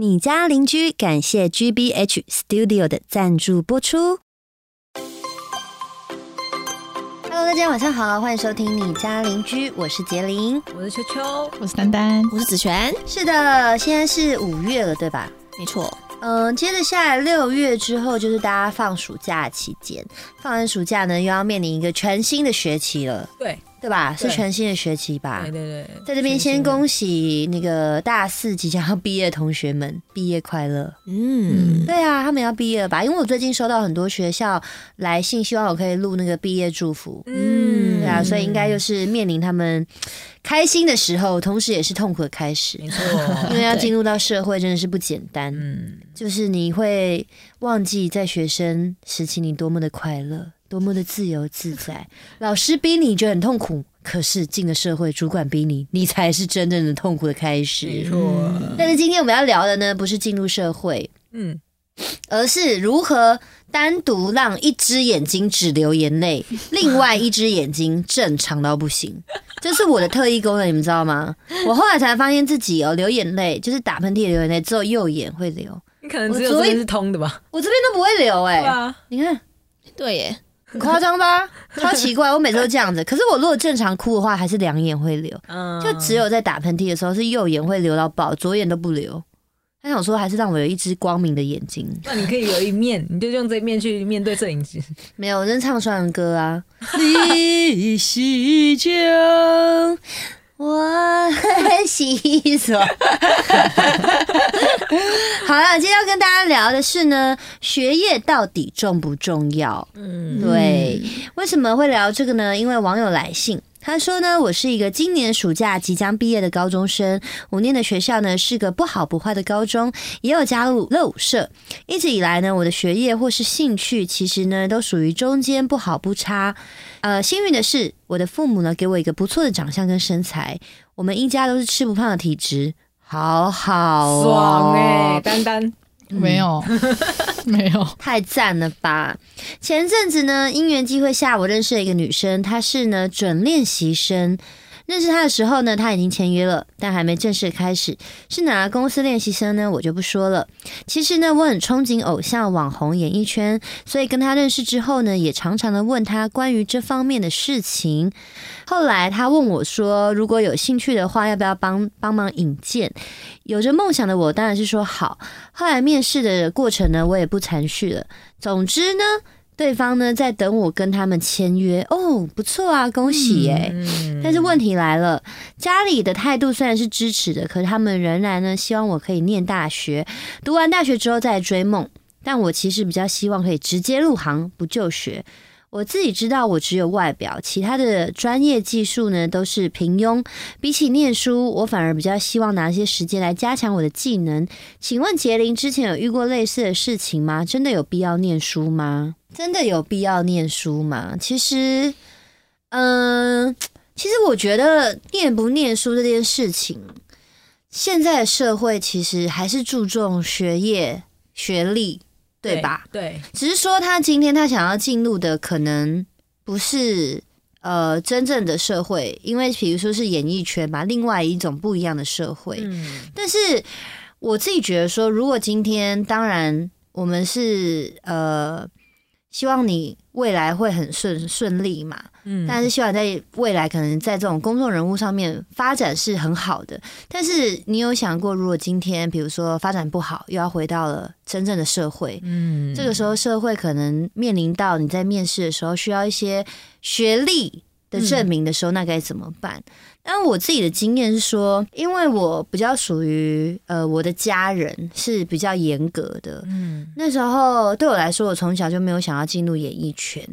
你家邻居感谢 GBH Studio 的赞助播出。Hello，大家晚上好，欢迎收听你家邻居，我是杰林。我是秋秋，我是丹丹，我是子璇，是的，现在是五月了，对吧？没错。嗯，接着下来六月之后就是大家放暑假期间，放完暑假呢，又要面临一个全新的学期了，对对吧？是全新的学期吧？对对对，在这边先恭喜那个大四即将要毕业的同学们 毕业快乐。嗯，对啊，他们要毕业了吧？因为我最近收到很多学校来信，希望我可以录那个毕业祝福。嗯对啊，所以应该就是面临他们开心的时候，同时也是痛苦的开始。没错，因为要进入到社会真的是不简单，嗯，就是你会忘记在学生时期你多么的快乐，多么的自由自在。老师逼你觉得很痛苦，可是进了社会，主管逼你，你才是真正的痛苦的开始没始。错，但是今天我们要聊的呢，不是进入社会，嗯，而是如何单独让一只眼睛只流眼泪，另外一只眼睛正常到不行。这是我的特异功能，你们知道吗？我后来才发现自己哦，流眼泪就是打喷嚏流眼泪，只有右眼会流，你可能只有这边是通的吧？我这边都不会流哎、对啊，你看对耶，很夸张吧？超奇怪，我每次都这样子。可是我如果正常哭的话，还是两眼会流，嗯，就只有在打喷嚏的时候是右眼会流到爆，左眼都不流。他想说，还是让我有一只光明的眼睛。那你可以有一面，你就用这一面去面对摄影机。没有，我真唱双人歌啊。你是将我西索。好了，今天要跟大家聊的是呢，学业到底重不重要？嗯，对，为什么会聊这个呢？因为网友来信。他说呢，我是一个今年暑假即将毕业的高中生，我念的学校呢是个不好不坏的高中，也有加入乐舞社。一直以来呢，我的学业或是兴趣，其实呢都属于中间不好不差。呃，幸运的是，我的父母呢给我一个不错的长相跟身材，我们一家都是吃不胖的体质，好好、爽哎，丹丹，没有，没有，太赞了吧！前阵子呢，因缘机会下，我认识了一个女生，她是呢准练习生。认识他的时候呢，他已经签约了，但还没正式开始。是哪个公司练习生呢？我就不说了。其实呢，我很憧憬偶像、网红、演艺圈，所以跟他认识之后呢，也常常的问他关于这方面的事情。后来他问我说，如果有兴趣的话，要不要帮帮忙引荐？有着梦想的我当然是说好。后来面试的过程呢，我也不残续了。总之呢，对方呢在等我跟他们签约哦，不错啊，恭喜耶、嗯但是问题来了，家里的态度虽然是支持的，可是他们仍然呢希望我可以念大学，读完大学之后再追梦。但我其实比较希望可以直接入行，不就学。我自己知道，我只有外表，其他的专业技术呢都是平庸。比起念书，我反而比较希望拿些时间来加强我的技能。请问杰林之前有遇过类似的事情吗？真的有必要念书吗？真的有必要念书吗？其实，嗯、其实我觉得念不念书这件事情，现在的社会其实还是注重学业、学历，对吧？？对，只是说他今天他想要进入的可能不是呃真正的社会，因为比如说是演艺圈嘛，另外一种不一样的社会。嗯，但是我自己觉得说，如果今天当然我们是呃希望你未来会很顺顺利嘛，嗯。但是希望在未来可能在这种公众人物上面发展是很好的。但是你有想过，如果今天比如说发展不好，又要回到了真正的社会，嗯。这个时候社会可能面临到你在面试的时候需要一些学历的证明的时候，那该怎么办？但我自己的经验是说，因为我比较属于呃我的家人是比较严格的，嗯那时候对我来说，我从小就没有想要进入演艺圈，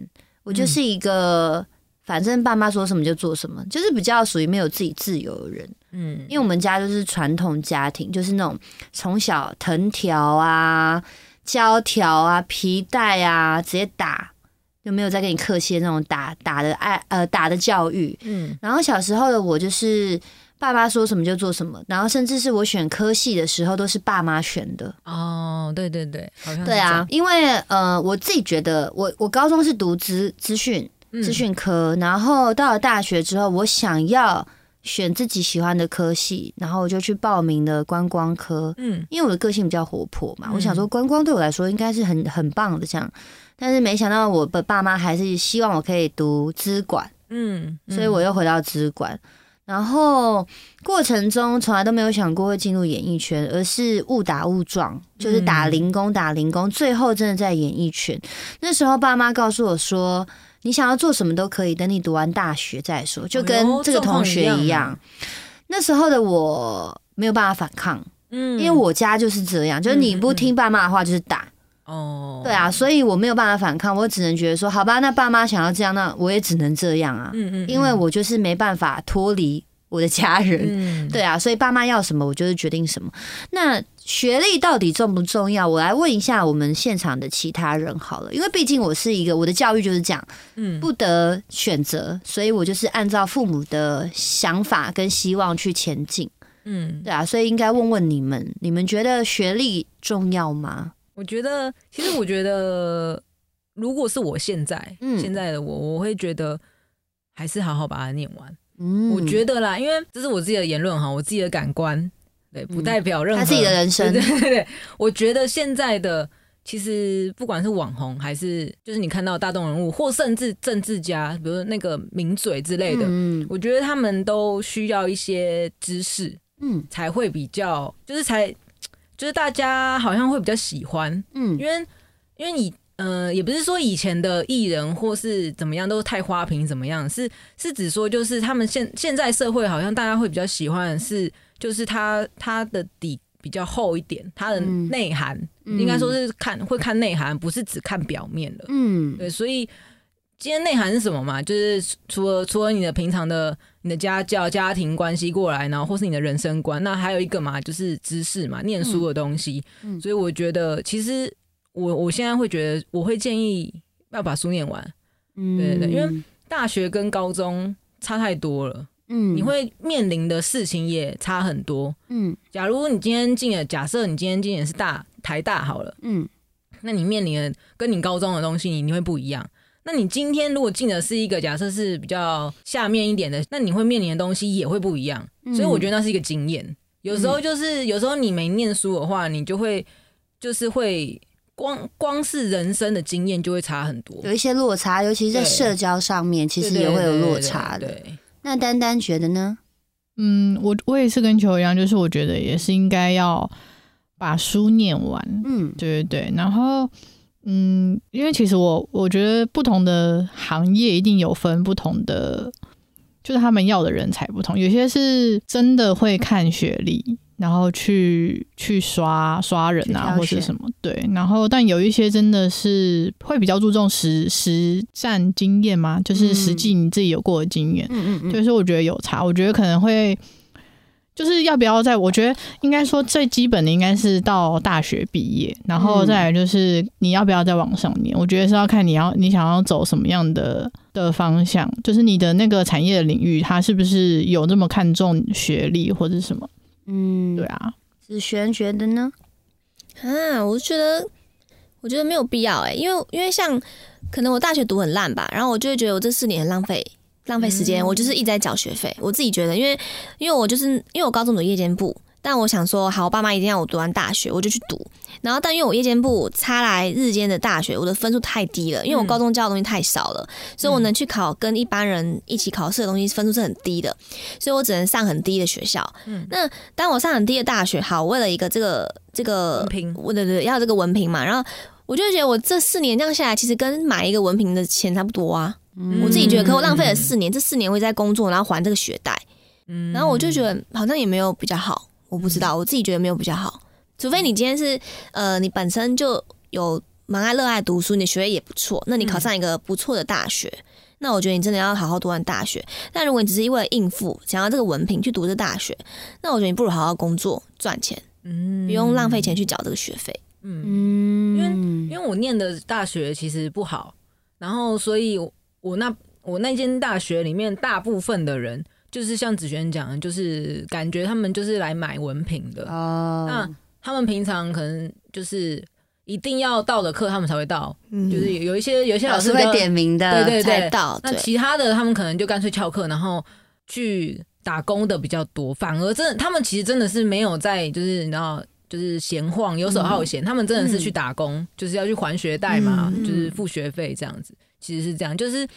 我就是一个、反正爸妈说什么就做什么，就是比较属于没有自己自由的人。嗯因为我们家就是传统家庭，就是那种从小藤条啊、胶条啊、皮带啊直接打，就没有再跟你客气那种打打的爱呃打的教育。嗯然后小时候的我就是爸爸说什么就做什么，然后甚至是我选科系的时候都是爸妈选的。哦，对对对，好像对啊，，因为呃我自己觉得我我高中是读资资讯资讯科，然后到了大学之后，我想要选自己喜欢的科系，然后我就去报名了观光科。嗯因为我的个性比较活泼嘛，嗯我想说观光对我来说应该是很很棒的这样，但是没想到我的爸妈还是希望我可以读资管，嗯，所以我又回到资管。然后过程中从来都没有想过会进入演艺圈，而是误打误撞，就是打零工打零工，最后真的在演艺圈。那时候爸妈告诉我说：“你想要做什么都可以，等你读完大学再说。”就跟这个同学一样。那时候的我没有办法反抗，嗯因为我家就是这样，就是你不听爸妈的话就是打。哦，对啊，所以我没有办法反抗，我只能觉得说，好吧，那爸妈想要这样，那我也只能这样啊，嗯嗯，因为我就是没办法脱离我的家人。嗯 对啊，所以爸妈要什么，我就是决定什么。那学历到底重不重要？我来问一下我们现场的其他人好了，因为毕竟我是一个我的教育就是这样，嗯不得选择，所以我就是按照父母的想法跟希望去前进。嗯，对啊，所以应该问问你们，你们觉得学历重要吗？我觉得其实我觉得，如果是我现在嗯现在的我，我会觉得还是好好把它念完。嗯。我觉得啦，因为这是我自己的言论哈，我自己的感官，对，不代表任何嗯他自己的人生。对 对对对，我觉得现在的其实不管是网红，还是就是你看到大众人物，或甚至政治家，比如那个名嘴之类的，嗯。我觉得他们都需要一些知识，嗯。才会比较，就是才就是大家好像会比较喜欢，嗯。因为因为你呃，也不是说以前的艺人或是怎么样都太花瓶怎么样，是是指说就是他们现现在社会好像大家会比较喜欢的是就是他他的底比较厚一点，他的嗯内涵、嗯应该说是看会看内涵，不是只看表面的。嗯对，所以今天内涵是什么嘛？就是除了除了你的平常的你的家教、家庭关系过来，然后或是你的人生观，那还有一个嘛，就是知识嘛，念书的东西。嗯所以我觉得，其实我我现在会觉得，我会建议要把书念完。嗯对对对因为大学跟高中差太多了，嗯你会面临的事情也差很多。嗯假如你今天进了，假设你今天进的是大台大好了。嗯那你面临的跟你高中的东西，你你会不一样。那你今天如果进的是一个假设是比较下面一点的，那你会面临的东西也会不一样。嗯所以我觉得那是一个经验。有时候就是有时候你没念书的话，你就会就是会光光是人生的经验就会差很多。有一些落差，尤其是在社交上面，其实也会有落差的。那丹丹觉得呢？嗯，我我也是跟球一样，就是我觉得也是应该要把书念完，嗯对对对。然后，嗯，因为其实我我觉得不同的行业一定有分不同的，就是他们要的人才不同，有些是真的会看学历。然后去去刷刷人啊，或者什么对，然后但有一些真的是会比较注重实实战经验嘛，就是实际你自己有过的经验，嗯嗯就是我觉得有差，我觉得可能会，就是要不要在，我觉得应该说最基本的应该是到大学毕业，然后再来就是你要不要再往上念，我觉得是要看你要你想要走什么样的的方向，就是你的那个产业领域，它是不是有这么看重学历或者什么？嗯，对啊，子璇觉得呢？啊，我就觉得，我觉得没有必要哎、因为因为像可能我大学读很烂吧，然后我就会觉得我这四年很浪费浪费时间，我就是一直在缴学费。我自己觉得，因为因为我就是因为我高中读夜间部，但我想说，好，我爸妈一定要我读完大学，我就去读。然后，但因为我夜间部插来日间的大学，我的分数太低了，因为我高中教的东西太少了，所以我能去考跟一般人一起考试的东西分数是很低的，所以我只能上很低的学校。嗯。那当我上很低的大学，好，为了一个这个这个文凭。我对对，要这个文凭嘛，然后我就觉得我这四年这样下来，其实跟买一个文凭的钱差不多啊。嗯。我自己觉得，可我浪费了四年，这四年我一直在工作，然后还这个学贷，嗯。然后我就觉得好像也没有比较好，我不知道，我自己觉得没有比较好，除非你今天是呃，你本身就有蛮爱热爱读书，你学业也不错，那你考上一个不错的大学。那我觉得你真的要好好读完大学。但如果你只是为了应付，想要这个文凭去读这大学，那我觉得你不如好好工作赚钱，嗯不用浪费钱去缴这个学费。嗯，因为，因为我念的大学其实不好，然后所以我我那我那间大学里面大部分的人，就是像子璇讲的，就是感觉他们就是来买文凭的。哦，那他们平常可能就是一定要到的课，他们才会到。嗯就是有一些有一些师老师会点名的，对对对到，对，那其他的他们可能就干脆翘课，然后去打工的比较多，反而真的他们其实真的是没有在就是你知道。就是闲晃、游手好闲，他们真的是去打工，就是要去还学贷嘛，嗯就是付学费这样子。其实是这样，就是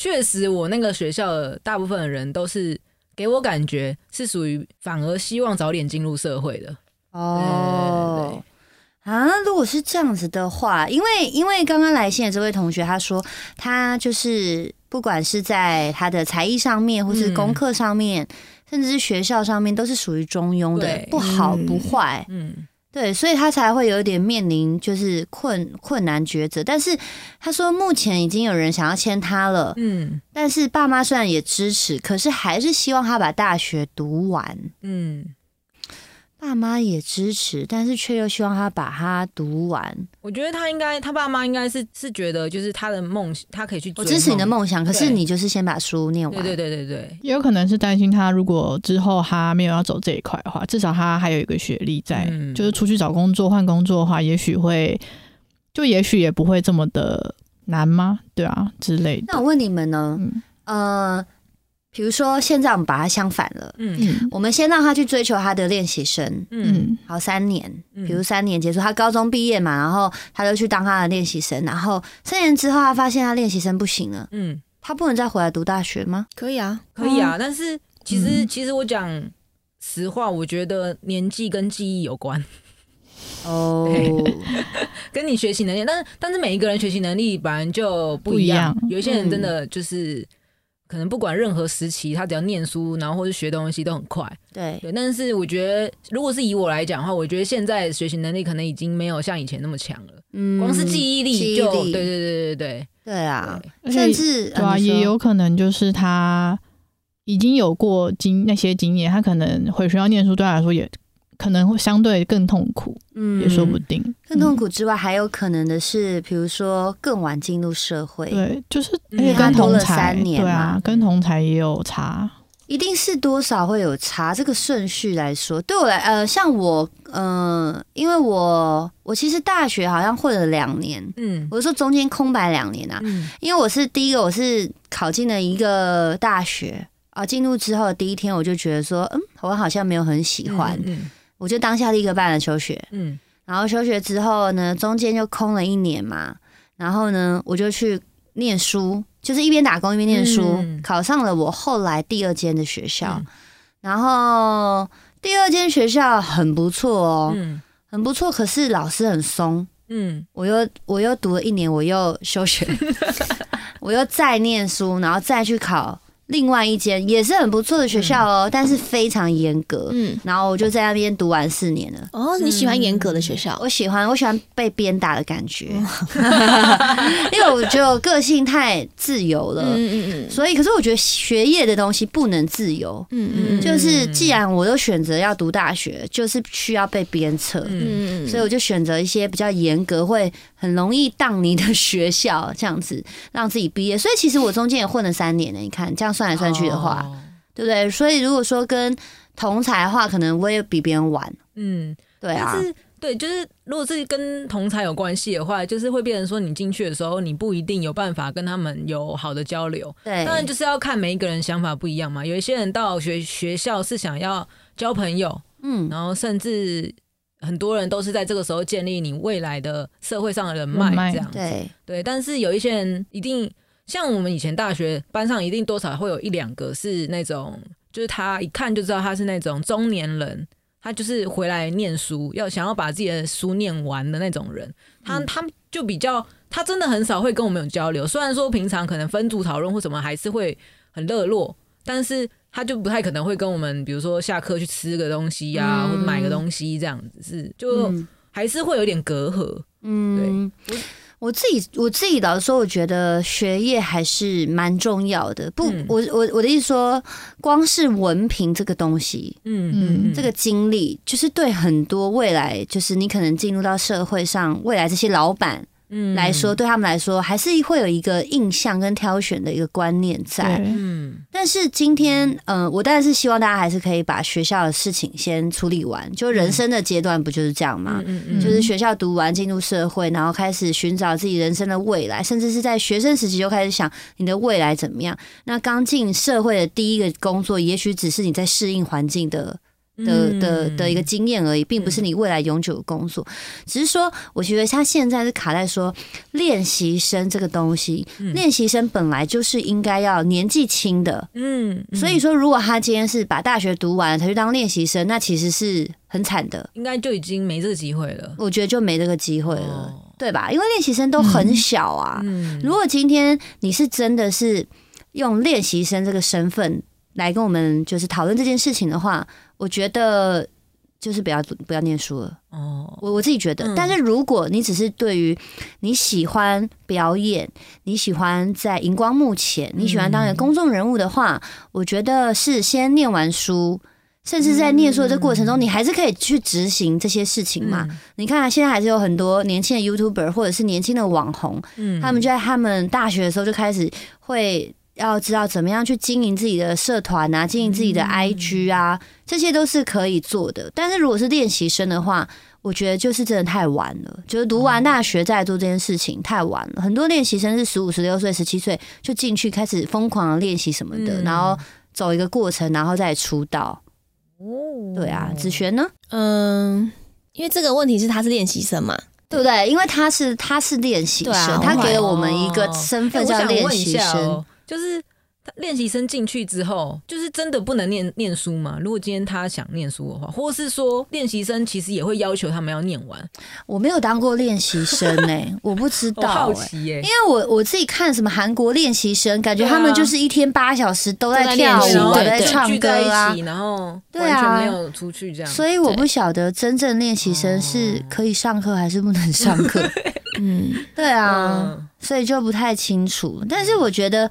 确实我那个学校的大部分的人都是给我感觉是属于反而希望早点进入社会的。哦。啊，如果是这样子的话，因为因为刚刚来信的这位同学他说，他就是不管是在他的才艺上面，或是嗯功课上面，甚至是学校上面，都是属于中庸的，不好嗯不坏。嗯，对，所以他才会有一点面临就是困困难抉择。但是他说，目前已经有人想要签他了，嗯但是爸妈虽然也支持，可是还是希望他把大学读完。嗯，爸妈也支持，但是却又希望他把它读完。我觉得他应该，他爸妈应该是是觉得就是他的梦，他可以去我支持你的梦想，可是你就是先把书念完。对对对对对，也有可能是担心他如果之后他没有要走这一块的话，至少他还有一个学历在，嗯就是出去找工作换工作的话，也许会就也许也不会这么的难吗？对啊之类的。那我问你们呢？嗯呃，比如说现在我们把它相反了，嗯嗯我们先让他去追求他的练习生。嗯嗯好，三年，嗯比如三年结束，他高中毕业嘛，然后他就去当他的练习生，然后三年之后，他发现他练习生不行了，嗯，他不能再回来读大学吗？可以啊，可以啊。但是其实、嗯其实我讲实话，我觉得年纪跟记忆有关。哦，跟你学习能力，但是但是每一个人学习能力本来就不一样。不一样有一些人真的就是、可能不管任何时期，他只要念书，然后或是学东西都很快。对，对，但是我觉得，如果是以我来讲的话，我觉得现在学习能力可能已经没有像以前那么强了。嗯光是记忆力就力对对对对对对啊，甚至对啊，也有可能就是他已经有过经那些经验，他可能回学校念书对他来说也可能会相对更痛苦，嗯。也说不定。更痛苦之外，还有可能的是，比如说更晚进入社会，嗯对，就是嗯。而且跟他多了同才三年对啊，跟同才也有差。一定是多少会有差。这个顺序来说，对我来，呃，像我，呃，因为我我其实大学好像混了两年，嗯。我是说中间空白两年啊，嗯。因为我是第一个，我是考进了一个大学啊，进入之后的第一天我就觉得说，嗯，我好像没有很喜欢，嗯我就当下立刻办了休学，嗯。然后休学之后呢，中间就空了一年嘛，然后呢，我就去念书，就是一边打工一边念书，嗯。考上了我后来第二间的学校，嗯。然后第二间学校很不错哦，嗯。很不错，可是老师很松，嗯。我又我又读了一年，我又休学，我又再念书，然后再去考另外一间也是很不错的学校哦，但是非常严格。嗯，然后我就在那边读完四年了。哦，你喜欢严格的学校？我喜欢，我喜欢被鞭打的感觉，因为我觉得我个性太自由了，嗯嗯嗯。所以可是我觉得学业的东西不能自由，嗯嗯就是既然我都选择要读大学，就是需要被鞭策，嗯嗯所以我就选择一些比较严格、会很容易当你的学校，这样子让自己毕业。所以其实我中间也混了三年呢，你看这样算来算去的话，哦对不对？所以如果说跟同才的话，可能我也比别人晚，嗯，对啊但，是对，就是如果是跟同才有关系的话，就是会变成说你进去的时候，你不一定有办法跟他们有好的交流。对，当然就是要看每一个人想法不一样嘛。有一些人到学学校是想要交朋友，嗯，然后甚至很多人都是在这个时候建立你未来的社会上的人脉人脉这样子。对，对，但是有一些人一定像我们以前大学班上，一定多少会有一两个是那种，就是他一看就知道他是那种中年人，他就是回来念书，要想要把自己的书念完的那种人。他他就比较，他真的很少会跟我们有交流。虽然说平常可能分组讨论或什么还是会很热络，但是他就不太可能会跟我们，比如说下课去吃个东西呀、嗯或者买个东西这样子，是就嗯还是会有点隔阂。嗯，我自己我自己老实说，我觉得学业还是蛮重要的。不，嗯我我我的意思说，光是文凭这个东西，嗯嗯这个经历，就是对很多未来，就是你可能进入到社会上，未来这些老板嗯来说，，对他们来说，还是会有一个印象跟挑选的一个观念在。嗯但是今天，嗯、我当然是希望大家还是可以把学校的事情先处理完。就人生的阶段不就是这样吗？嗯嗯就是学校读完，进入社会，然后开始寻找自己人生的未来，甚至是在学生时期就开始想你的未来怎么样。那刚进社会的第一个工作，也许只是你在适应环境的的的的一个经验而已，并不是你未来永久的工作。只是说，我觉得他现在是卡在说练习生这个东西，练习生本来就是应该要年纪轻的。嗯，嗯所以说，如果他今天是把大学读完了才去当练习生，那其实是很惨的。应该就已经没这个机会了。我觉得就没这个机会了，哦对吧？因为练习生都很小啊。嗯如果今天你是真的是用练习生这个身份来跟我们就是讨论这件事情的话，我觉得就是不要不要念书了。哦，我我自己觉得，嗯但是如果你只是对于你喜欢表演，你喜欢在荧光幕前，你喜欢当一个公众人物的话，我觉得是先念完书。甚至在念书的这过程中，你还是可以去执行这些事情嘛？嗯你看、啊，现在还是有很多年轻的 YouTuber 或者是年轻的网红，嗯他们就在他们大学的时候就开始会要知道怎么样去经营自己的社团啊，经营自己的 IG 啊，这些都是可以做的。但是如果是练习生的话，我觉得就是真的太晚了，就是读完大学再来做这件事情太晚了。很多练习生是十五、十六岁、十七岁就进去开始疯狂的练习什么的，嗯然后走一个过程，然后再出道。哦对啊，子璇呢？嗯，因为这个问题是他是练习生嘛，对不对？因为他是他是练习生，啊他给了我们一个哦身份叫练习生。就是练习生进去之后，就是真的不能念念书吗？如果今天他想念书的话，或是说练习生其实也会要求他们要念完？我没有当过练习生呢、我不知道、欸。好奇耶、因为我我自己看什么韩国练习生，感觉他们就是一天八小时都在跳舞在唱歌啊一起，，然后对啊完全没有出去这样。所以我不晓得真正练习生是可以上课还是不能上课。嗯，对啊，嗯所以就不太清楚。但是我觉得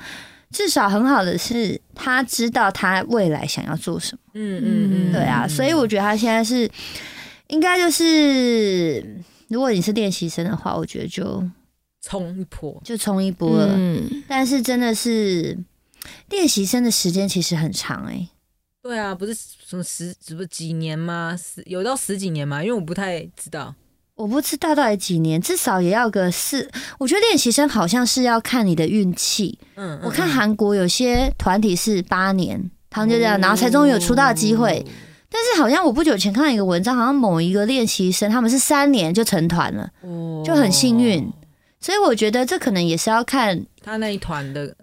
至少很好的是，他知道他未来想要做什么。嗯嗯嗯，对啊，所以我觉得他现在是应该就是，如果你是练习生的话，我觉得就冲一波。就冲一波了。嗯，但是真的是练习生的时间其实很长哎、对啊，不是什么十，是不是几年吗？十有到十几年吗？因为我不太知道。我不知道到底几年，至少也要个四。我觉得练习生好像是要看你的运气。嗯，我看韩国有些团体是八年，他们就这样，然后才终于有出道机会。但是好像我不久前看到一个文章，好像某一个练习生他们是三年就成团了，哦，就很幸运。所以我觉得这可能也是要看他那一团的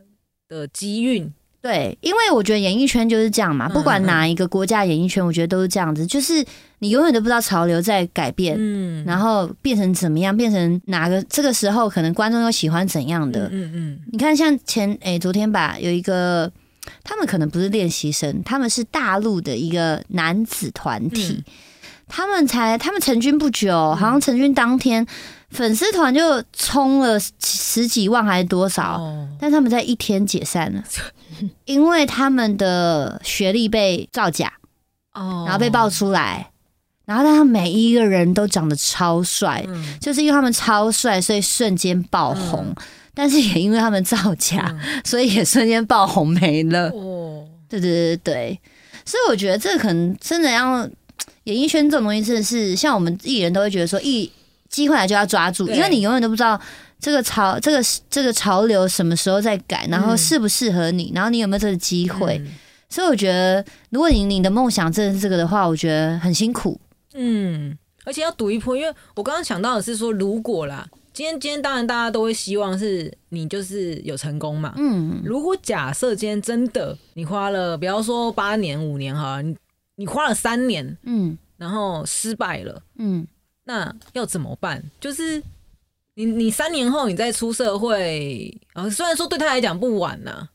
的机运。对，因为我觉得演艺圈就是这样嘛，嗯不管哪一个国家演艺圈，我觉得都是这样子，就是你永远都不知道潮流在改变，嗯。然后变成怎么样，变成哪个这个时候可能观众又喜欢怎样的。嗯嗯你看，像前诶、昨天吧，有一个他们可能不是练习生，他们是大陆的一个男子团体，嗯。他们才他们成军不久，好像成军当天粉丝团就冲了十几万还是多少，哦，但他们在一天解散了，因为他们的学历被造假，哦。然后被爆出来，然后但他们每一个人都长得超帅，嗯就是因为他们超帅，所以瞬间爆红。但是也因为他们造假，所以也瞬间爆红没了。哦，对对对对，所以我觉得这可能真的要演艺圈这种东西，真的是像我们艺人都会觉得说，一机会来就要抓住，因为你永远都不知道这个潮这个这个潮流什么时候在改，然后嗯适不适合你，然后你有没有这个机会。嗯所以我觉得，如果你你的梦想真的是这个的话，我觉得很辛苦。嗯，而且要赌一波，因为我刚刚想到的是说，如果啦，今天今天当然大家都会希望是你就是有成功嘛。嗯，如果假设今天真的你花了，比方说八年五年哈，你你花了三年，嗯然后失败了，嗯那要怎么办？就是你你三年后你再出社会，啊，虽然说对他来讲不晚呐、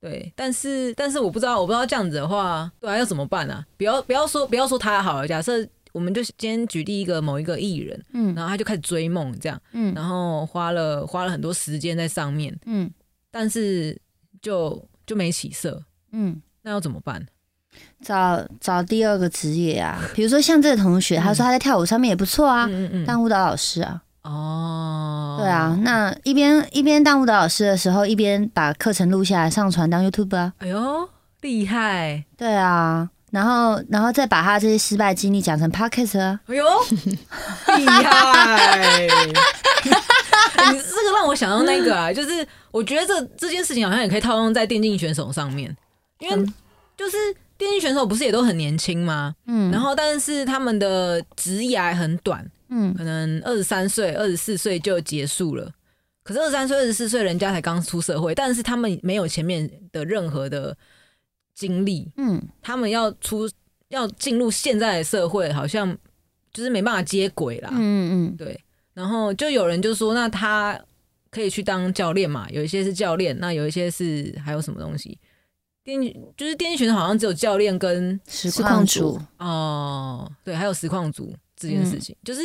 对，但是但是我不知道，我不知道这样子的话，对啊，要怎么办啊？不要不要说不要说他好了，假设我们就今天举例一个某一个艺人，嗯然后他就开始追梦这样，嗯然后花了花了很多时间在上面，嗯但是就就没起色，嗯，那要怎么办？找找第二个职业啊，比如说像这个同学，他说他在跳舞上面也不错啊，嗯嗯嗯，当舞蹈老师啊。哦，对啊，那一边一边当舞蹈老师的时候，一边把课程录下来上传当 YouTube 啊。哎呦，厉害！对啊，然后然后再把他这些失败经历讲成 Podcast 啊。哎呦，厉害！你这个让我想到那个啊，就是我觉得这这件事情好像也可以套用在电竞选手上面，因为嗯就是电竞选手不是也都很年轻吗？嗯，然后但是他们的职涯很短，嗯可能二十三岁、二十四岁就结束了。可是二十三岁、二十四岁人家才刚出社会，但是他们没有前面的任何的经历，嗯。他们要出要进入现在的社会，好像就是没办法接轨啦。嗯嗯。对，然后就有人就说，那他可以去当教练嘛？有一些是教练，那有一些是还有什么东西？电就是电竞选手好像只有教练跟实实况况组。组，哦，对，还有实况组这件嗯事情，就是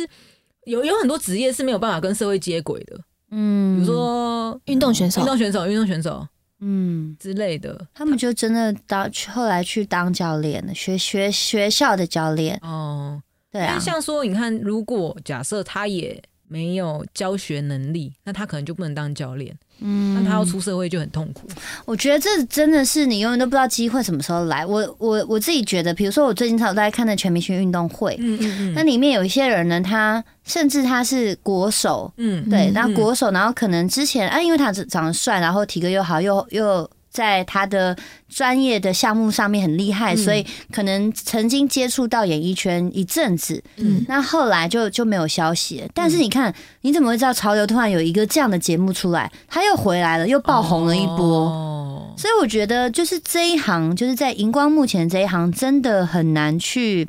有有很多职业是没有办法跟社会接轨的，嗯，比如说运动选手。运动选手、运动选手嗯，之类的。他们就真的当去后来去当教练了，学学学校的教练。哦，对啊像说，你看，如果假设他也没有教学能力，那他可能就不能当教练，嗯。那他要出社会就很痛苦。我觉得这真的是你永远都不知道机会什么时候来。我我我自己觉得，比如说我最近常有在看的全明星运动会，嗯嗯那里面有一些人呢，他甚至他是国手，嗯对，嗯那国手，然后可能之前啊，因为他长长得帅，然后体格又好，又又在他的专业的项目上面很厉害，嗯所以可能曾经接触到演艺圈一阵子，嗯那后来就就没有消息了。但是你看，你怎么会知道潮流突然有一个这样的节目出来，他又回来了，又爆红了一波？哦，所以我觉得，就是这一行，就是在荧光幕前这一行，真的很难去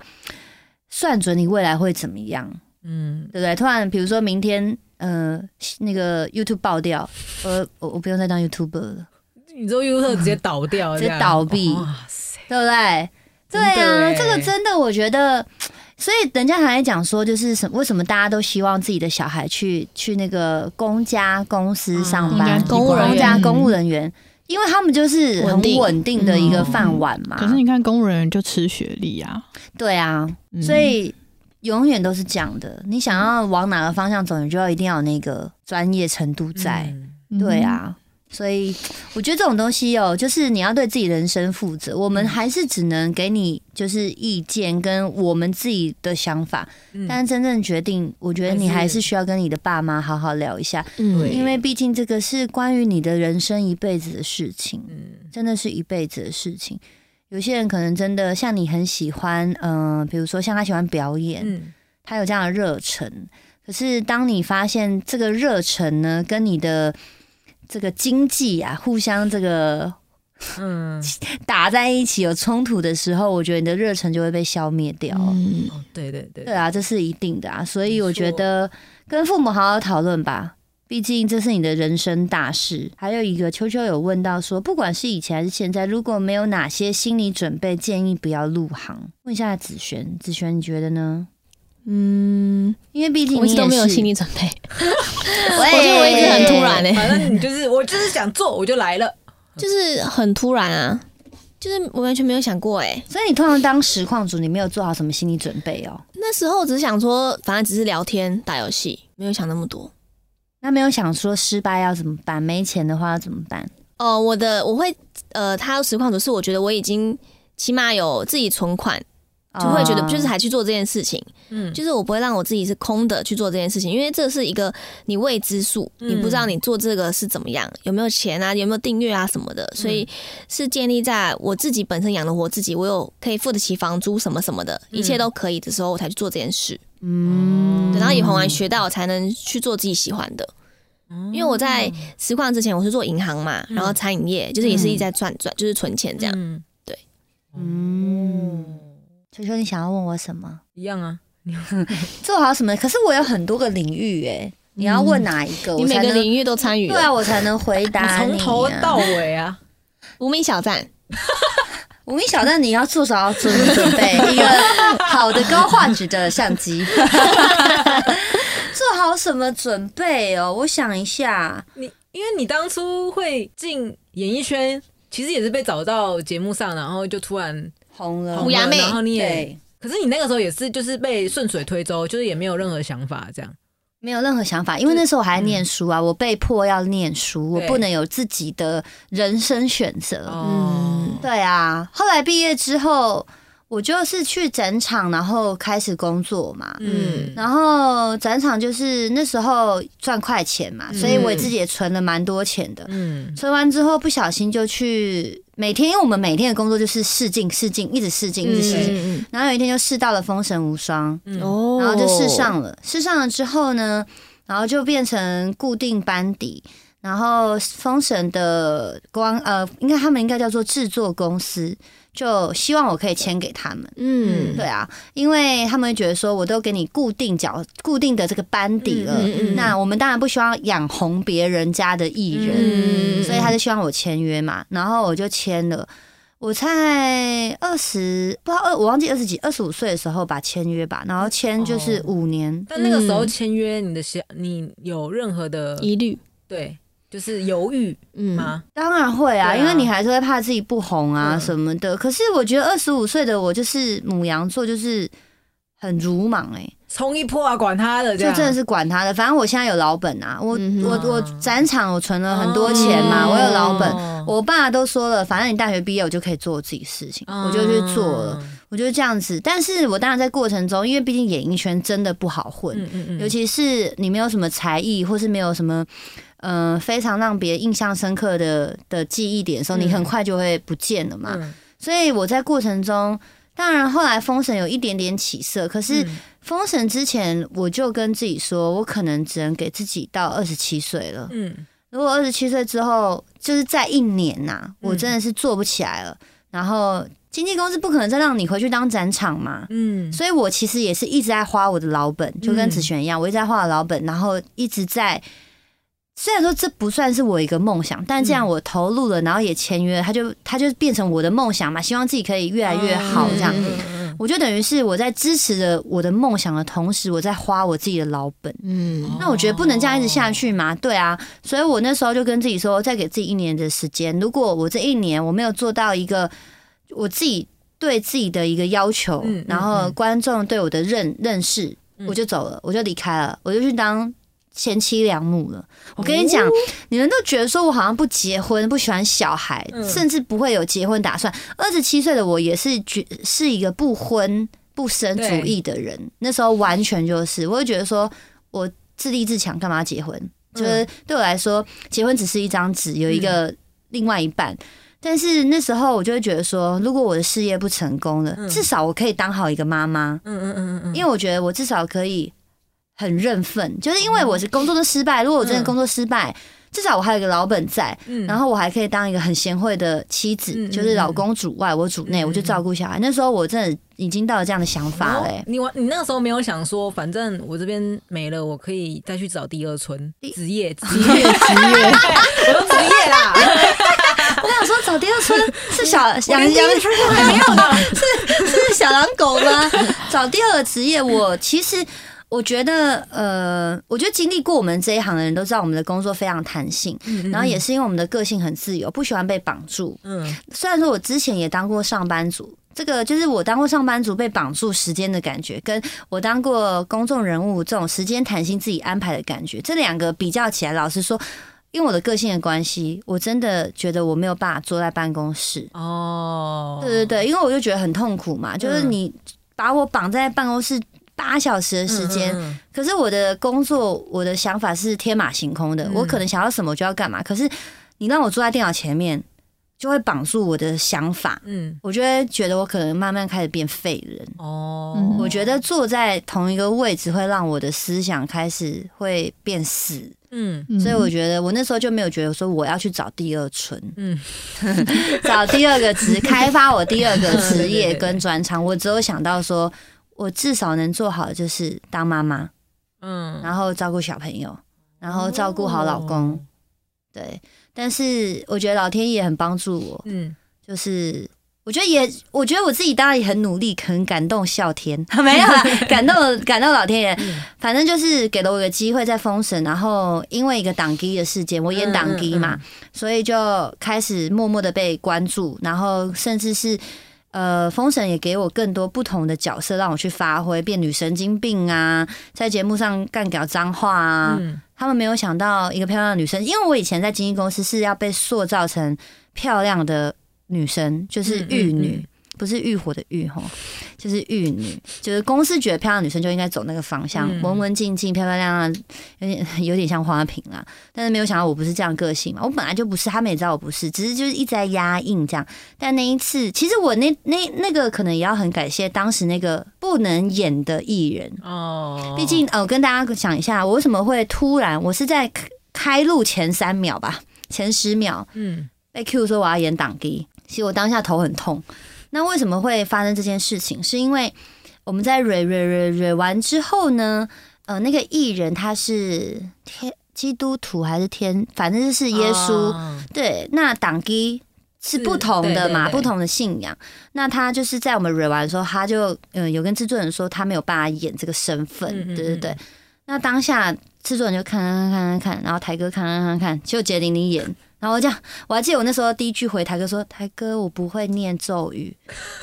算准你未来会怎么样。嗯，对不对？突然，比如说明天，呃，那个 YouTube 爆掉，呃我我不用再当 YouTuber 了，你说 YouTube 直接倒掉，直接倒闭。哇塞，对不对？对啊，耶这个真的，我觉得，所以人家还在讲说，就是什为什么大家都希望自己的小孩去去那个公家公司上班，嗯公务人员。公家公务人员，因为他们就是很稳定的一个饭碗嘛。可是你看公务人员就吃学历啊，对啊，嗯。所以永远都是这样的。你想要往哪个方向走，你就要一定要有那个专业程度在。嗯。对，啊，所以我觉得这种东西哦，就是你要对自己人生负责。我们还是只能给你就是意见跟我们自己的想法，嗯但是真正决定，我觉得你还是需要跟你的爸妈好好聊一下，嗯因为毕竟这个是关于你的人生一辈子的事情，嗯真的是一辈子的事情。有些人可能真的像你很喜欢，嗯、比如说像他喜欢表演，嗯他有这样的热忱。可是当你发现这个热忱呢，跟你的这个经济啊互相这个嗯，打在一起有冲突的时候，我觉得你的热忱就会被消灭掉。嗯，哦，对对对对啊，这是一定的啊。所以我觉得跟父母好好讨论吧。毕竟这是你的人生大事。还有一个，秋秋有问到说，不管是以前还是现在，如果没有哪些心理准备，建议不要入行。问一下子璇，子璇你觉得呢？嗯，因为毕竟我一直都没有心理，准备，我 我觉得我一直很突然欸、反正你就是我就是想做我就来了，就是很突然啊，就是我完全没有想过诶、所以你通常当实况主，你没有做好什么心理准备哦？那时候只是想说，反正只是聊天打游戏，没有想那么多。那没有想说失败要怎么办？没钱的话要怎么办？哦、我的我会呃，他实况主是我觉得我已经起码有自己存款，就会觉得哦就是还去做这件事情，嗯，就是我不会让我自己是空的去做这件事情，因为这是一个你未知数，嗯你不知道你做这个是怎么样，有没有钱啊，有没有订阅啊什么的，所以是建立在我自己本身养得活自己，我有可以付得起房租什么什么的，一切都可以的时候，我才去做这件事。嗯。对然后也还完学到，我才能去做自己喜欢的。因为我在实况之前我是做银行嘛，然后餐饮业就是也是一直在赚赚，就是存钱这样。对。嗯，秋秋，你想要问我什么？一样啊，做好什么？可是我有很多个领域哎、你要问哪一个？你每我才能个领域都参与对啊，我才能回答你、从头到。尾啊，无名小站，无名小站，你要做少准准备一个好的高画质的相机。做好什么准备哦？我想一下，你因为你当初会进演艺圈，其实也是被找到节目上，然后就突然红了，红了，虎牙妹然后你也，对，可是你那个时候也是就是被顺水推舟，就是也没有任何想法这样。没有任何想法，因为那时候我还在念书啊，我被迫要念书，我不能有自己的人生选择。嗯，对啊，后来毕业之后，我就是去展场，然后开始工作嘛。嗯，然后展场就是那时候赚快钱嘛，所以我自己也存了蛮多钱的。嗯，存完之后，不小心就去每天，因为我们每天的工作就是试镜、试镜，一直试镜，一直试镜。嗯然后有一天就试到了《封神无双》，嗯哦然后就试上了。试上了之后呢，然后就变成固定班底。然后封神的光呃，应该他们应该叫做制作公司，就希望我可以签给他们。嗯。对啊，因为他们会觉得说，我都给你固定角、固定的这个班底了，嗯嗯嗯那我们当然不希望养红别人家的艺人，嗯。所以他就希望我签约嘛，然后我就签了。我才二十，不知道二，我忘记二十几、二十五岁的时候吧，签约吧，然后签就是五年。但那个时候嗯。签约，你的想，你有任何的疑虑，对，就是犹豫嗯吗？当然会啊，啊因为你还是会怕自己不红啊嗯什么的。可是我觉得二十五岁的我就是母羊座，就是很鲁莽哎、冲一波啊，管他的，就真的是管他的，反正我现在有老本啊，我、嗯我我展场我存了很多钱嘛，哦我有老本。我爸都说了，反正你大学毕业我就可以做我自己事情，我就去做了，嗯我就这样子。但是我当然在过程中，因为毕竟演艺圈真的不好混，嗯嗯嗯，尤其是你没有什么才艺，或是没有什么。呃，非常让别人印象深刻的的记忆点的时候，嗯你很快就会不见了嘛。嗯所以我在过程中，当然后来封神有一点点起色，可是嗯封神之前，我就跟自己说，我可能只能给自己到二十七岁了。嗯如果二十七岁之后，就是在一年呐、嗯我真的是做不起来了。然后经纪公司不可能再让你回去当展场嘛，嗯所以我其实也是一直在花我的老本，就跟子璇一样，我一直在花我的老本，然后一直在。虽然说这不算是我一个梦想，但这样我投入了，然后也签约，他就他就变成我的梦想嘛，希望自己可以越来越好这样。我就等于是我在支持着我的梦想的同时，我在花我自己的老本。嗯那我觉得不能这样一直下去嘛，对啊，所以我那时候就跟自己说，再给自己一年的时间。如果我这一年我没有做到一个我自己对自己的一个要求，嗯嗯然后观众对我的认认识，嗯我就走了，我就离开了，我就去当贤妻良母了。我跟你讲，你们都觉得说我好像不结婚，不喜欢小孩，嗯。甚至不会有结婚打算。二十七岁的我也是觉是一个不婚不生主义的人，那时候完全就是，我会觉得说我自立自强，干嘛结婚？就是对我来说，结婚只是一张纸，有一个另外一半。但是那时候我就会觉得说，如果我的事业不成功了，嗯。至少我可以当好一个妈妈，嗯嗯嗯嗯，因为我觉得我至少可以很认份，就是因为我是工作的失败，如果我真的工作失败，至少我还有一个老本在，嗯。然后我还可以当一个很贤惠的妻子，就是老公主外，我主内，嗯我就照顾小孩。那时候我真的已经到了这样的想法了、欸。哦你完，你那个时候没有想说，反正我这边没了，我可以再去找第二春。职业，职职业。职业，我 说职业。啦，我想说找第二春是小养养 没有的。是是小狼狗吗？找第二个职业，我其实我觉得，呃，我觉得经历过我们这一行的人都知道，我们的工作非常弹性，然后也是因为我们的个性很自由，不喜欢被绑住。嗯虽然说我之前也当过上班族，这个就是我当过上班族被绑住时间的感觉，跟我当过公众人物这种时间弹性自己安排的感觉，这两个比较起来，老实说。因为我的个性的关系，我真的觉得我没有办法坐在办公室。哦，对对对，因为我就觉得很痛苦嘛，就是你把我绑在办公室八小时的时间，嗯。可是我的工作，我的想法是天马行空的，嗯。我可能想要什么我就要干嘛。可是你让我坐在电脑前面，就会绑住我的想法，嗯。我就会觉得我可能慢慢开始变废人。哦，嗯我觉得坐在同一个位置会让我的思想开始会变死，嗯。所以我觉得我那时候就没有觉得说我要去找第二春，嗯。找第二个职，开发我第二个职业跟专长。我只有想到说，我至少能做好的就是当妈妈，嗯，然后照顾小朋友，然后照顾好老公。哦对，但是我觉得老天爷很帮助我，嗯就是我觉得也，我觉得我自己当然也很努力，很感动笑天，没有啦，感动感动老天爷。嗯 反正就是给了我一个机会在封神，然后因为一个党机的事件，我演党机嘛，嗯所以就开始默默的被关注，然后甚至是。呃，封神也给我更多不同的角色让我去发挥，变女神经病啊，在节目上干掉脏话啊。嗯他们没有想到一个漂亮的女生，因为我以前在经纪公司是要被塑造成漂亮的女生，就是玉女。嗯嗯不是浴火的浴吼，就是玉女，就是公司觉得漂亮女生就应该走那个方向，嗯文文静静、漂漂亮亮，有点有点像花瓶啦。但是没有想到我不是这样个性嘛，我本来就不是，他们也知道我不是，只是就是一直在压印这样。但那一次，其实我那那那个可能也要很感谢当时那个不能演的艺人，哦，毕竟呃，跟大家讲一下，我为什么会突然，我是在开开录前三秒吧，前十秒嗯被 Q 说我要演党机，其实我当下头很痛。那为什么会发生这件事情？是因为我们在蕊蕊蕊蕊完之后呢，呃，那个艺人他是天基督徒还是天，反正就是耶稣。哦对，那党基是是不同的嘛，不同的信仰。那他就是在我们蕊完的时候，他就呃有跟制作人说他没有办法演这个身份，嗯嗯对对对嗯。那当下制作人就看看看看看，然后台哥看看看看，就杰玲玲演，然后我这样，我还记得我那时候第一句回台哥说：“台哥，我不会念咒语，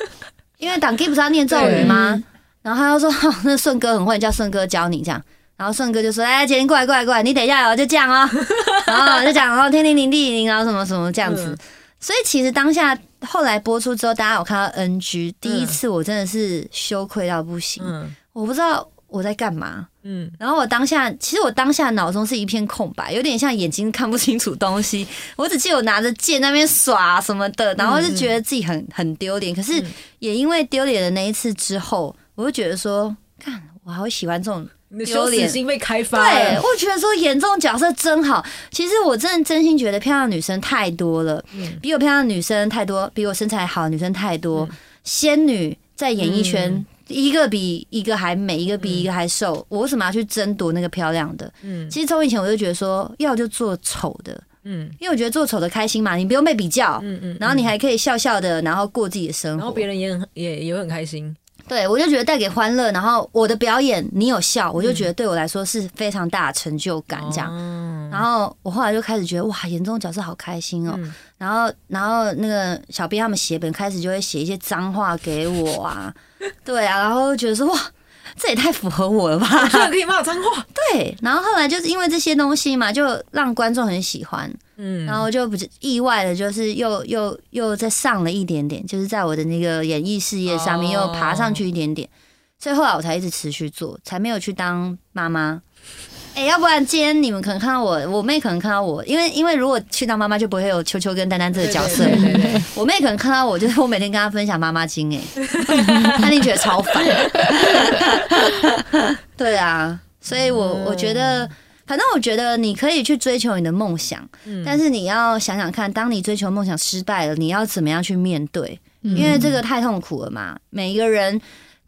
因为党基不是要念咒语吗？”然后他就说：“哦、那顺哥很会，叫顺哥教你这样。”然后顺哥就说：“哎，杰玲过来过来过来，你等一下哦，就这样哦。”然后就讲哦，天灵灵地灵，然后什么什么这样子。嗯所以其实当下后来播出之后，大家有看到 NG，第一次我真的是羞愧到不行，嗯我不知道我在干嘛。嗯然后我当下，其实我当下脑中是一片空白，有点像眼睛看不清楚东西。我只记得我拿着剑那边耍什么的，然后就觉得自己很很丢脸。可是嗯也因为丢脸的那一次之后，我就觉得说，看我好喜欢这种你的羞耻心被开发对，我觉得说演这种角色真好。其实我真的真心觉得漂亮的女生太多了，嗯比我漂亮的女生太多，比我身材好的女生太多。仙女在演艺圈。嗯一个比一个还美，一个比一个还瘦，我为什么要去争夺那个漂亮的？嗯。其实从以前我就觉得说，要就做丑的，嗯。因为我觉得做丑的开心嘛，你不用被比较，嗯嗯，然后你还可以笑笑的，然后过自己的生活。然后别人也很也也会很开心，对，我就觉得带给欢乐，然后我的表演你有笑，我就觉得对我来说是非常大的成就感，这样。样然后我后来就开始觉得哇，演这种角色好开心哦。嗯然后，然后那个小编他们写本开始就会写一些脏话给我啊，对啊，然后就觉得说哇，这也太符合我了吧？居然可以骂脏话，对，然后后来就是因为这些东西嘛，就让观众很喜欢，嗯。然后就不意外的，就是又又又再上了一点点，就是在我的那个演艺事业上面哦。又爬上去一点点，所以后来我才一直持续做，才没有去当妈妈。哎、要不然今天你们可能看到我，我妹可能看到我，因为因为如果去当妈妈，就不会有秋秋跟丹丹这个角色。我妹可能看到我，就是我每天跟她分享妈妈经，哎，她一定觉得超烦。对啊，所以我我觉得，反正我觉得你可以去追求你的梦想，嗯但是你要想想看，当你追求梦想失败了，你要怎么样去面对？嗯因为这个太痛苦了嘛。每一个人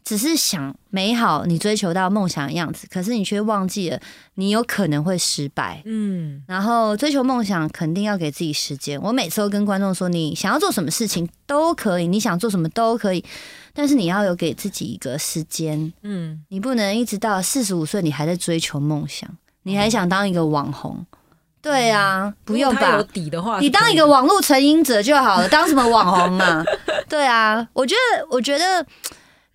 只是想美好，你追求到梦想的样子，可是你却忘记了你有可能会失败。嗯然后追求梦想肯定要给自己时间。我每次都跟观众说，你想要做什么事情都可以，你想做什么都可以，但是你要有给自己一个时间，嗯你不能一直到四十五岁你还在追求梦想，你还想当一个网红。对啊，不用吧如果他有？底的话，你当一个网络成瘾者就好了，当什么网红啊？对啊，我觉得，我觉得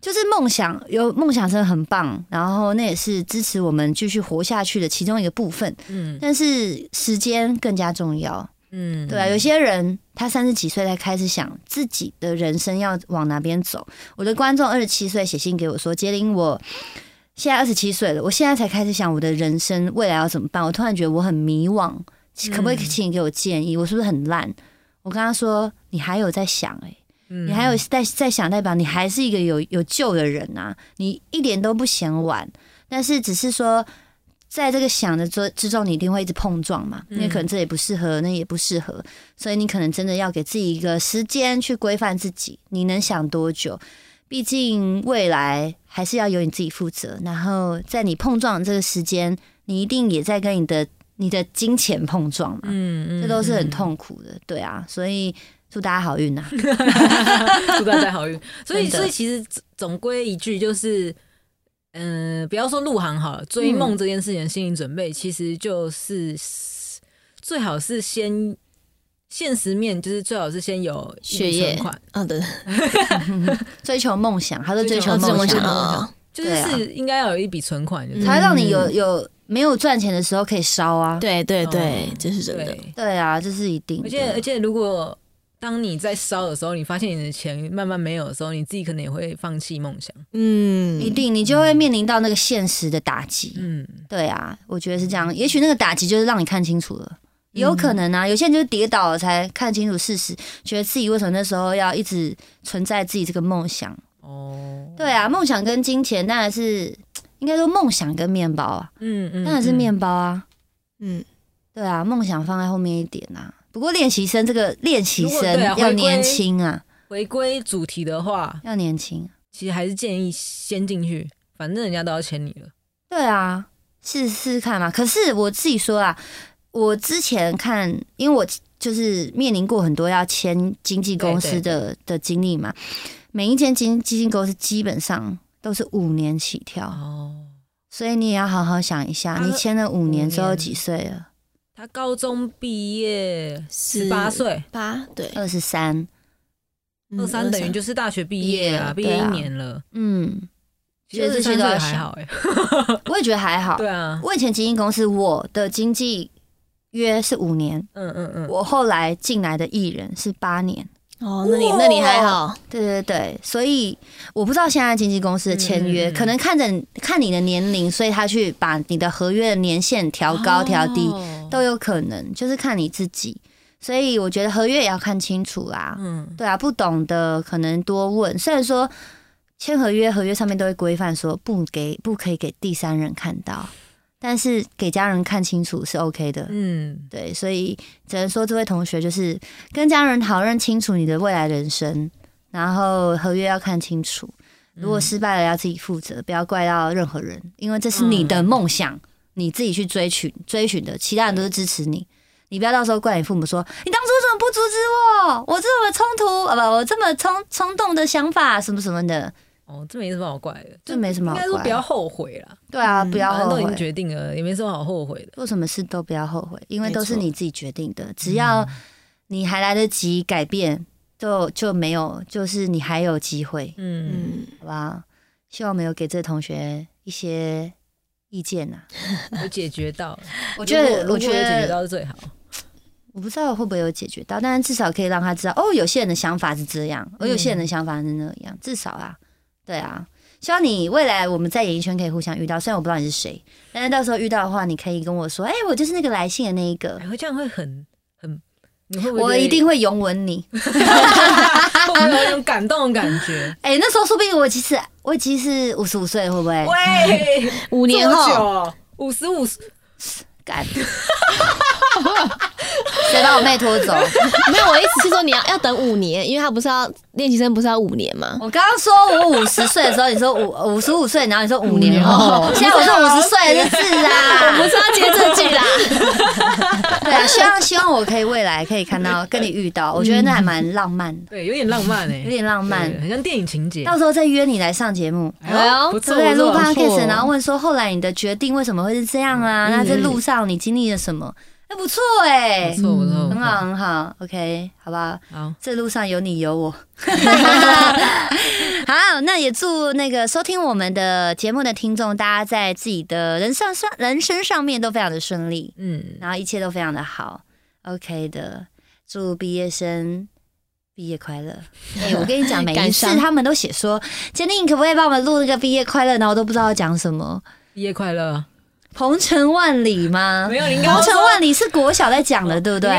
就是梦想，有梦想真的很棒，然后那也是支持我们继续活下去的其中一个部分。嗯但是时间更加重要，嗯对啊，有些人他三十几岁才开始想自己的人生要往哪边走。我的观众二十七岁写信给我说：“杰林，我现在二十七岁了，我现在才开始想我的人生未来要怎么办。我突然觉得我很迷惘，可不可以请你给我建议？我是不是很烂？”我跟他说：“你还有在想哎、嗯你还有在在想，代表你还是一个有有救的人啊，你一点都不嫌晚。但是只是说，在这个想的之之中，你一定会一直碰撞嘛，因为可能这也不适合，那也不适合，所以你可能真的要给自己一个时间去规范自己，你能想多久？毕竟未来还是要由你自己负责。然后在你碰撞的这个时间，你一定也在跟你的你的金钱碰撞嘛，嗯这都是很痛苦的，对啊，所以祝大家好运啊！祝大家好运。所以，所以其实总归一句就是，嗯、不要说入行好了，追梦这件事情的心理准备，其实就是最好是先现实面就是最好是先有一笔学业存款，嗯，对，追求梦想，还是追求梦想就是应该要有一笔存款，就是才会让你有有没有赚钱的时候可以烧啊。对对对嗯，这是真的。对，对啊，这是一定。而且而且如果当你在烧的时候，你发现你的钱慢慢没有的时候，你自己可能也会放弃梦想。嗯，一定你就会面临到那个现实的打击。嗯，对啊，我觉得是这样。也许那个打击就是让你看清楚了，也有可能啊。有些人就是跌倒了才看清楚事实，觉得自己为什么那时候要一直存在自己这个梦想。哦，对啊，梦想跟金钱当然是应该说梦想跟面包啊，嗯嗯，当然是面包啊。嗯，对啊，梦想放在后面一点啊。不过练习生这个练习生要年轻啊，回归主题的话，要年轻。其实还是建议先进去，反正人家都要签你了。对啊，试试看嘛。可是我自己说啊，我之前看，因为我就是面临过很多要签经纪公司的的经历嘛，每一间经基金公司基本上都是五年起跳，哦，所以你也要好好想一下，啊你签了五年之后几岁了？他高中毕业十八岁，八对，二十三。嗯二三等于就是大学毕业啊，毕业一年了。嗯，其实这些都还好。哎。我也觉得还好。对啊，我以前基金公司，我的经纪约是五年，嗯嗯嗯，我后来进来的艺人是八年。哦，那你那你还好，对对对，所以我不知道现在经纪公司的签约，可能看着看你的年龄，所以他去把你的合约的年限调高调低、哦都有可能，就是看你自己。所以我觉得合约也要看清楚啦。嗯对啊，不懂的可能多问。虽然说签合约，合约上面都会规范说不给不可以给第三人看到，但是给家人看清楚是 OK 的。嗯，对，所以只能说这位同学就是跟家人讨论清楚你的未来人生，然后合约要看清楚。如果失败了要自己负责，不要怪到任何人，因为这是你的梦想，你自己去追寻追寻的，其他人都是支持你。你不要到时候怪你父母说，你当初怎么不阻止我？我这么冲突啊，不，我这么冲冲动的想法，什么什么的，哦，这没什么好怪的，这没什么应好怪该说不要后悔啦，对啊，不要反正都已经后悔，决定了，也没什么好后悔的。做什么事都不要后悔，因为都是你自己决定的。只要你还来得及改变，就就没有，就是你还有机会，嗯，嗯，好吧？希望没有给这同学一些意见呐、有解决到，我觉得，我觉如果有解决得，到是最好。我不知道会不会有解决到，但是至少可以让他知道，哦，有些人的想法是这样，而有些人的想法是那样，至少啊，对啊。希望你未来我们在演艺圈可以互相遇到，虽然我不知道你是谁，但是到时候遇到的话，你可以跟我说，哎、我就是那个来信的那一个哎，，会这样会很很，你会不会我一定会拥吻你。会 不会有一种感动的感觉？哎、那时候说不定我其实我其实五十五岁，会不会？喂，五年后，后五十五，干，谁把我妹拖走？没有，我意思是说你要要等五年，因为他不是要练习生不是要五年吗？我刚刚说我五十岁的时候，你说五五十五岁，然后你说五年后，五现在我说五十岁的是我啊不，是要接这句啦，对啊，希望希望我可以未来可以看到跟你遇到，我觉得那还蛮浪漫的，对，有点浪漫哎，有点浪漫。很像电影情节。到时候再约你来上节目，对不对？录，podcast，然后问说后来你的决定为什么会是这样啊？嗯那在路上你经历了什么？哎，不错哎不，错不错，很好很好，OK，好吧。好，这路上有你有我。好，那也祝那个收听我们的节目的听众，大家在自己的人生上人生上面都非常的顺利，嗯，然后一切都非常的好，OK 的。祝毕业生毕业快乐！哎、我跟你讲，每一次他们都写说，坚定可不可以帮我们录那个毕业快乐？然后我都不知道要讲什么。毕业快乐。鹏程万里吗？没有，你刚刚鹏程说万里是国小在讲的，对不对？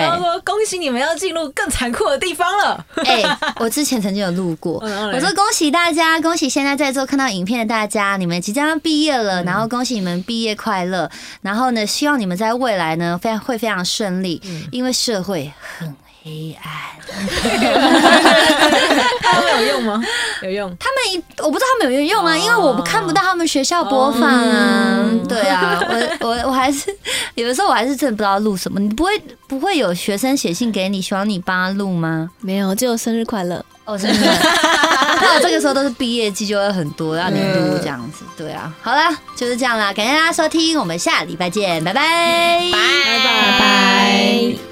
恭喜你们要进入更残酷的地方了。哎、我之前曾经有录过，我说恭喜大家，恭喜现在在座看到影片的大家，你们即将要毕业了，然后恭喜你们毕业快乐，然后呢，希望你们在未来呢非常会非常顺利，因为社会很黑暗。他们有用吗？有用。他们一我不知道他们有没有用啊，哦因为我看不到他们学校播放对啊，我 我我还是有的时候我还是真的不知道录什么。你不会不会有学生写信给你，希望你帮他录吗？没有，只有生日快乐。哦，真的。到这个时候都是毕业季，就会很多让你录这样子。对啊，好啦，就是这样啦，感谢大家收听，我们下礼拜见，拜拜，拜拜拜拜。